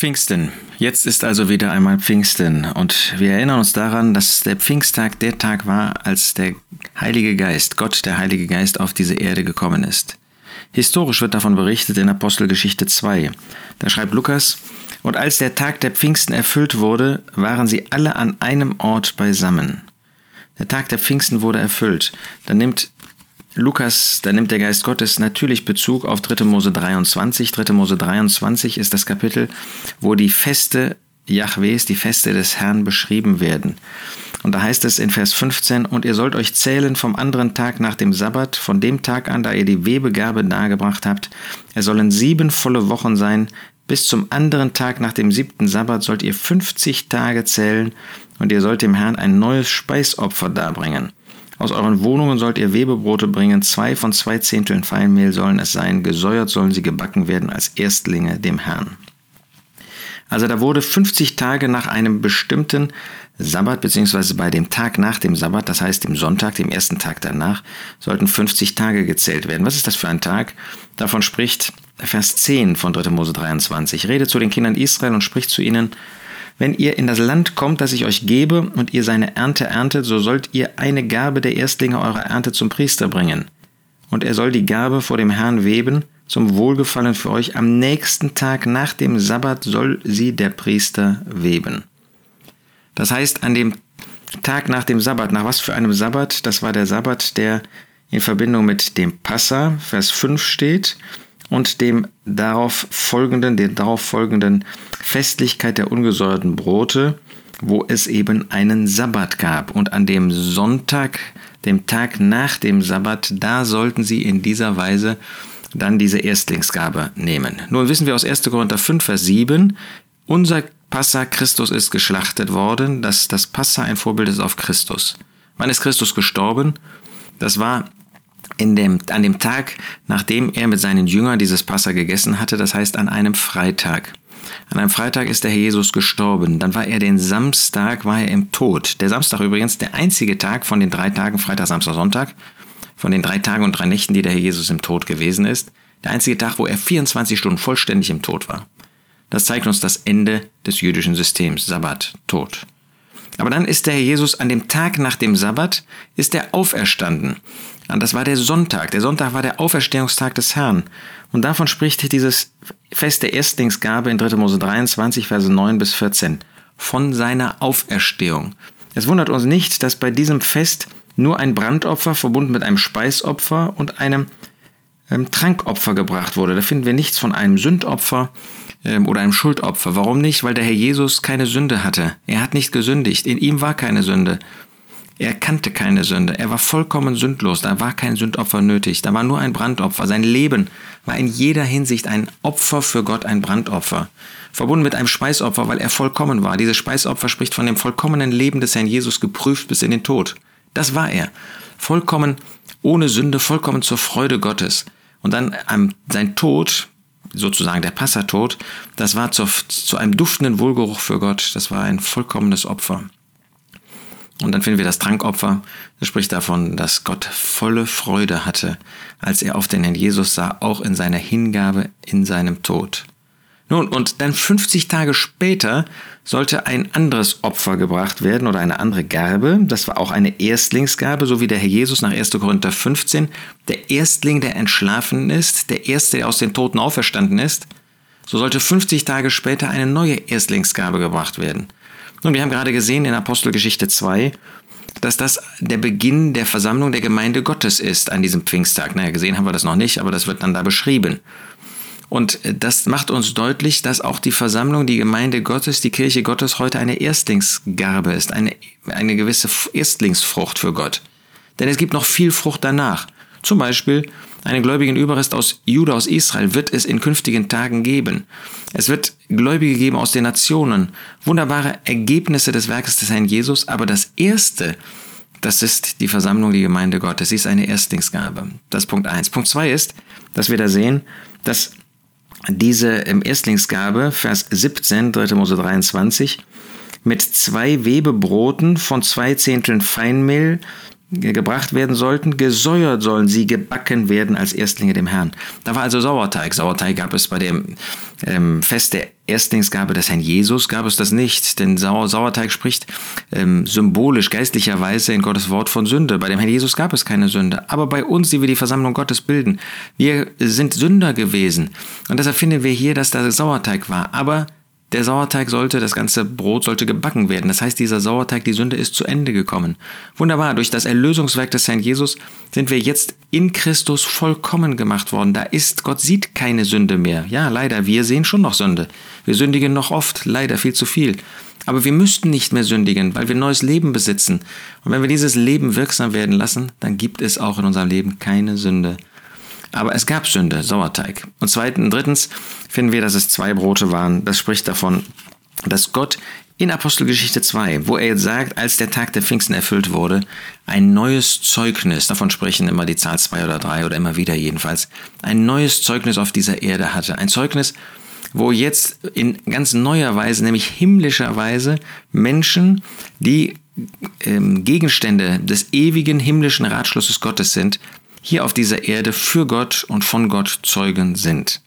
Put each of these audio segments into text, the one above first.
Pfingsten. Jetzt ist also wieder einmal Pfingsten und wir erinnern uns daran, dass der Pfingsttag der Tag war, als der Heilige Geist, Gott der Heilige Geist auf diese Erde gekommen ist. Historisch wird davon berichtet in Apostelgeschichte 2. Da schreibt Lukas, und als der Tag der Pfingsten erfüllt wurde, waren sie alle an einem Ort beisammen. Der Tag der Pfingsten wurde erfüllt. Dann nimmt Lukas, da nimmt der Geist Gottes natürlich Bezug auf 3. Mose 23. 3. Mose 23 ist das Kapitel, wo die Feste Jahwes, die Feste des Herrn beschrieben werden. Und da heißt es in Vers 15, und ihr sollt euch zählen vom anderen Tag nach dem Sabbat, von dem Tag an, da ihr die Webegabe dargebracht habt. Es sollen sieben volle Wochen sein. Bis zum anderen Tag nach dem siebten Sabbat sollt ihr 50 Tage zählen, und ihr sollt dem Herrn ein neues Speisopfer darbringen. Aus euren Wohnungen sollt ihr Webebrote bringen, zwei von zwei Zehnteln Feinmehl sollen es sein, gesäuert sollen sie gebacken werden als Erstlinge dem Herrn. Also da wurde 50 Tage nach einem bestimmten Sabbat, beziehungsweise bei dem Tag nach dem Sabbat, das heißt dem Sonntag, dem ersten Tag danach, sollten 50 Tage gezählt werden. Was ist das für ein Tag? Davon spricht Vers 10 von 3. Mose 23. Rede zu den Kindern Israel und spricht zu ihnen, wenn ihr in das Land kommt, das ich euch gebe, und ihr seine Ernte erntet, so sollt ihr eine Gabe der Erstlinge eurer Ernte zum Priester bringen. Und er soll die Gabe vor dem Herrn weben, zum Wohlgefallen für euch. Am nächsten Tag nach dem Sabbat soll sie der Priester weben. Das heißt, an dem Tag nach dem Sabbat, nach was für einem Sabbat? Das war der Sabbat, der in Verbindung mit dem Passa, Vers 5 steht, und dem darauf folgenden, der darauf folgenden Festlichkeit der ungesäuerten Brote, wo es eben einen Sabbat gab. Und an dem Sonntag, dem Tag nach dem Sabbat, da sollten sie in dieser Weise dann diese Erstlingsgabe nehmen. Nun wissen wir aus 1. Korinther 5, Vers 7, unser Passa Christus ist geschlachtet worden, dass das Passa ein Vorbild ist auf Christus. Wann ist Christus gestorben? Das war dem, an dem Tag, nachdem er mit seinen Jüngern dieses Passa gegessen hatte, das heißt an einem Freitag. An einem Freitag ist der Herr Jesus gestorben. Dann war er den Samstag, war er im Tod. Der Samstag übrigens der einzige Tag von den drei Tagen, Freitag, Samstag, Sonntag, von den drei Tagen und drei Nächten, die der Herr Jesus im Tod gewesen ist. Der einzige Tag, wo er 24 Stunden vollständig im Tod war. Das zeigt uns das Ende des jüdischen Systems. Sabbat, Tod. Aber dann ist der Herr Jesus an dem Tag nach dem Sabbat, ist er auferstanden. Das war der Sonntag. Der Sonntag war der Auferstehungstag des Herrn. Und davon spricht dieses Fest der Erstlingsgabe in 3. Mose 23, Verse 9 bis 14. Von seiner Auferstehung. Es wundert uns nicht, dass bei diesem Fest nur ein Brandopfer verbunden mit einem Speisopfer und einem ähm, Trankopfer gebracht wurde. Da finden wir nichts von einem Sündopfer ähm, oder einem Schuldopfer. Warum nicht? Weil der Herr Jesus keine Sünde hatte. Er hat nicht gesündigt. In ihm war keine Sünde. Er kannte keine Sünde. Er war vollkommen sündlos. Da war kein Sündopfer nötig. Da war nur ein Brandopfer. Sein Leben war in jeder Hinsicht ein Opfer für Gott, ein Brandopfer. Verbunden mit einem Speisopfer, weil er vollkommen war. Dieses Speisopfer spricht von dem vollkommenen Leben des Herrn Jesus geprüft bis in den Tod. Das war er. Vollkommen ohne Sünde, vollkommen zur Freude Gottes. Und dann sein Tod, sozusagen der Passatod, das war zu, zu einem duftenden Wohlgeruch für Gott. Das war ein vollkommenes Opfer. Und dann finden wir das Trankopfer. Das spricht davon, dass Gott volle Freude hatte, als er auf den Herrn Jesus sah, auch in seiner Hingabe, in seinem Tod. Nun, und dann 50 Tage später sollte ein anderes Opfer gebracht werden oder eine andere Gabe. Das war auch eine Erstlingsgabe, so wie der Herr Jesus nach 1. Korinther 15, der Erstling, der entschlafen ist, der Erste, der aus den Toten auferstanden ist. So sollte 50 Tage später eine neue Erstlingsgabe gebracht werden. Nun, wir haben gerade gesehen in Apostelgeschichte 2, dass das der Beginn der Versammlung der Gemeinde Gottes ist an diesem Pfingsttag. Naja, gesehen haben wir das noch nicht, aber das wird dann da beschrieben. Und das macht uns deutlich, dass auch die Versammlung, die Gemeinde Gottes, die Kirche Gottes heute eine Erstlingsgabe ist, eine, eine gewisse Erstlingsfrucht für Gott. Denn es gibt noch viel Frucht danach. Zum Beispiel einen gläubigen Überrest aus Juda, aus Israel wird es in künftigen Tagen geben. Es wird Gläubige geben aus den Nationen. Wunderbare Ergebnisse des Werkes des Herrn Jesus. Aber das Erste, das ist die Versammlung, die Gemeinde Gottes. Sie ist eine Erstlingsgabe. Das ist Punkt eins. Punkt zwei ist, dass wir da sehen, dass diese Erstlingsgabe, Vers 17, 3. Mose 23, mit zwei Webebroten von zwei Zehnteln Feinmehl gebracht werden sollten, gesäuert sollen sie gebacken werden als Erstlinge dem Herrn. Da war also Sauerteig. Sauerteig gab es bei dem ähm, Fest der Erstlingsgabe des Herrn Jesus, gab es das nicht, denn Sauer, Sauerteig spricht ähm, symbolisch, geistlicherweise in Gottes Wort von Sünde. Bei dem Herrn Jesus gab es keine Sünde. Aber bei uns, die wir die Versammlung Gottes bilden, wir sind Sünder gewesen. Und deshalb finden wir hier, dass da Sauerteig war. Aber der Sauerteig sollte, das ganze Brot sollte gebacken werden. Das heißt, dieser Sauerteig, die Sünde ist zu Ende gekommen. Wunderbar, durch das Erlösungswerk des Herrn Jesus sind wir jetzt in Christus vollkommen gemacht worden. Da ist, Gott sieht keine Sünde mehr. Ja, leider, wir sehen schon noch Sünde. Wir sündigen noch oft, leider viel zu viel. Aber wir müssten nicht mehr sündigen, weil wir neues Leben besitzen. Und wenn wir dieses Leben wirksam werden lassen, dann gibt es auch in unserem Leben keine Sünde. Aber es gab Sünde, Sauerteig. Und zweitens, drittens finden wir, dass es zwei Brote waren. Das spricht davon, dass Gott in Apostelgeschichte 2, wo er jetzt sagt, als der Tag der Pfingsten erfüllt wurde, ein neues Zeugnis, davon sprechen immer die Zahl zwei oder drei oder immer wieder jedenfalls, ein neues Zeugnis auf dieser Erde hatte. Ein Zeugnis, wo jetzt in ganz neuer Weise, nämlich himmlischer Weise, Menschen, die ähm, Gegenstände des ewigen himmlischen Ratschlusses Gottes sind, hier auf dieser Erde für Gott und von Gott Zeugen sind.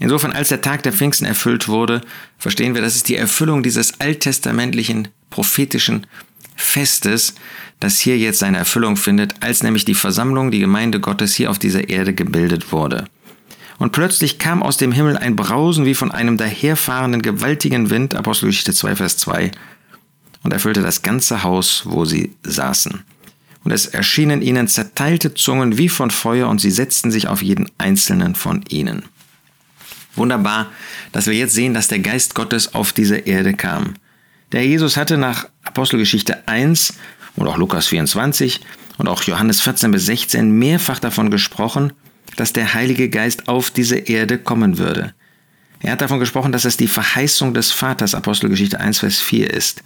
Insofern, als der Tag der Pfingsten erfüllt wurde, verstehen wir, das ist die Erfüllung dieses alttestamentlichen prophetischen Festes, das hier jetzt seine Erfüllung findet, als nämlich die Versammlung, die Gemeinde Gottes hier auf dieser Erde gebildet wurde. Und plötzlich kam aus dem Himmel ein Brausen wie von einem daherfahrenden gewaltigen Wind, Apostelgeschichte 2, Vers 2, und erfüllte das ganze Haus, wo sie saßen und es erschienen ihnen zerteilte Zungen wie von Feuer und sie setzten sich auf jeden einzelnen von ihnen. Wunderbar, dass wir jetzt sehen, dass der Geist Gottes auf diese Erde kam. Der Jesus hatte nach Apostelgeschichte 1 und auch Lukas 24 und auch Johannes 14 bis 16 mehrfach davon gesprochen, dass der Heilige Geist auf diese Erde kommen würde. Er hat davon gesprochen, dass es die Verheißung des Vaters, Apostelgeschichte 1, Vers 4 ist.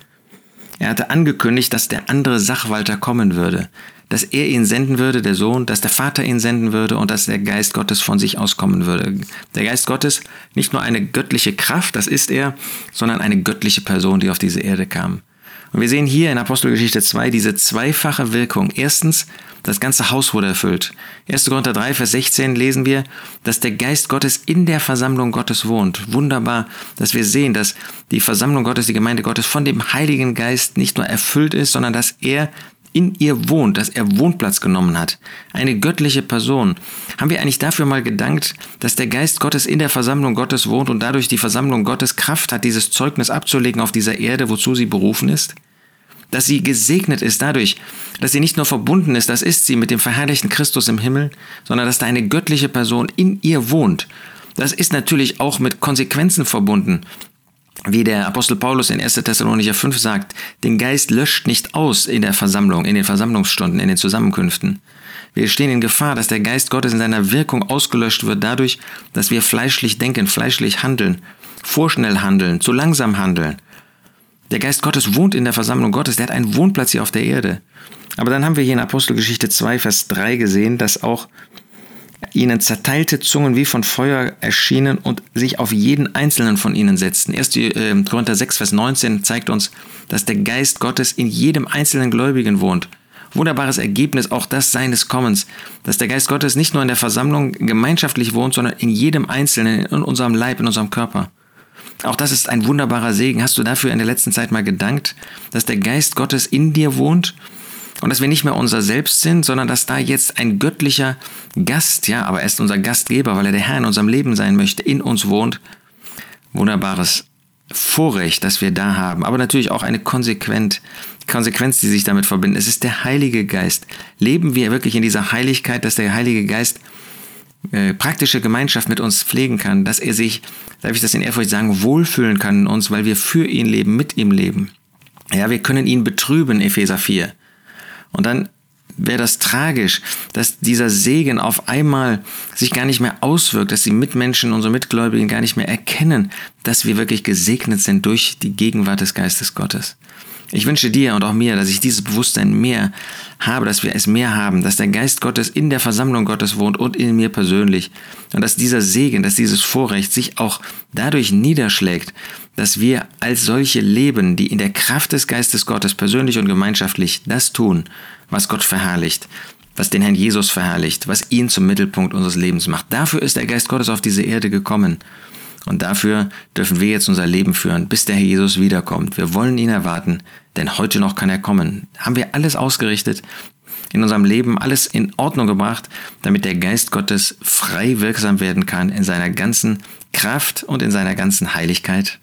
Er hatte angekündigt, dass der andere Sachwalter kommen würde, dass er ihn senden würde, der Sohn, dass der Vater ihn senden würde und dass der Geist Gottes von sich auskommen würde. Der Geist Gottes, nicht nur eine göttliche Kraft, das ist er, sondern eine göttliche Person, die auf diese Erde kam. Und wir sehen hier in Apostelgeschichte 2 diese zweifache Wirkung. Erstens, das ganze Haus wurde erfüllt. 1. Korinther 3, Vers 16 lesen wir, dass der Geist Gottes in der Versammlung Gottes wohnt. Wunderbar, dass wir sehen, dass die Versammlung Gottes, die Gemeinde Gottes von dem Heiligen Geist nicht nur erfüllt ist, sondern dass er in ihr wohnt, dass er Wohnplatz genommen hat. Eine göttliche Person. Haben wir eigentlich dafür mal gedankt, dass der Geist Gottes in der Versammlung Gottes wohnt und dadurch die Versammlung Gottes Kraft hat, dieses Zeugnis abzulegen auf dieser Erde, wozu sie berufen ist? dass sie gesegnet ist dadurch, dass sie nicht nur verbunden ist, das ist sie mit dem verherrlichten Christus im Himmel, sondern dass da eine göttliche Person in ihr wohnt. Das ist natürlich auch mit Konsequenzen verbunden. Wie der Apostel Paulus in 1. Thessalonicher 5 sagt, den Geist löscht nicht aus in der Versammlung, in den Versammlungsstunden, in den Zusammenkünften. Wir stehen in Gefahr, dass der Geist Gottes in seiner Wirkung ausgelöscht wird dadurch, dass wir fleischlich denken, fleischlich handeln, vorschnell handeln, zu langsam handeln. Der Geist Gottes wohnt in der Versammlung Gottes, der hat einen Wohnplatz hier auf der Erde. Aber dann haben wir hier in Apostelgeschichte 2, Vers 3 gesehen, dass auch ihnen zerteilte Zungen wie von Feuer erschienen und sich auf jeden einzelnen von ihnen setzten. 1. Äh, Korinther 6, Vers 19 zeigt uns, dass der Geist Gottes in jedem einzelnen Gläubigen wohnt. Wunderbares Ergebnis auch das seines Kommens, dass der Geist Gottes nicht nur in der Versammlung gemeinschaftlich wohnt, sondern in jedem Einzelnen, in unserem Leib, in unserem Körper. Auch das ist ein wunderbarer Segen. Hast du dafür in der letzten Zeit mal gedankt, dass der Geist Gottes in dir wohnt und dass wir nicht mehr unser Selbst sind, sondern dass da jetzt ein göttlicher Gast, ja, aber er ist unser Gastgeber, weil er der Herr in unserem Leben sein möchte, in uns wohnt. Wunderbares Vorrecht, das wir da haben, aber natürlich auch eine konsequent, Konsequenz, die sich damit verbindet. Es ist der Heilige Geist. Leben wir wirklich in dieser Heiligkeit, dass der Heilige Geist äh, praktische Gemeinschaft mit uns pflegen kann, dass er sich, darf ich das in Ehrfurcht sagen, wohlfühlen kann in uns, weil wir für ihn leben, mit ihm leben. Ja, wir können ihn betrüben, Epheser 4. Und dann wäre das tragisch, dass dieser Segen auf einmal sich gar nicht mehr auswirkt, dass die Mitmenschen, unsere Mitgläubigen gar nicht mehr erkennen, dass wir wirklich gesegnet sind durch die Gegenwart des Geistes Gottes. Ich wünsche dir und auch mir, dass ich dieses Bewusstsein mehr habe, dass wir es mehr haben, dass der Geist Gottes in der Versammlung Gottes wohnt und in mir persönlich und dass dieser Segen, dass dieses Vorrecht sich auch dadurch niederschlägt, dass wir als solche leben, die in der Kraft des Geistes Gottes persönlich und gemeinschaftlich das tun, was Gott verherrlicht, was den Herrn Jesus verherrlicht, was ihn zum Mittelpunkt unseres Lebens macht. Dafür ist der Geist Gottes auf diese Erde gekommen. Und dafür dürfen wir jetzt unser Leben führen, bis der Herr Jesus wiederkommt. Wir wollen ihn erwarten, denn heute noch kann er kommen. Haben wir alles ausgerichtet, in unserem Leben alles in Ordnung gebracht, damit der Geist Gottes frei wirksam werden kann in seiner ganzen Kraft und in seiner ganzen Heiligkeit?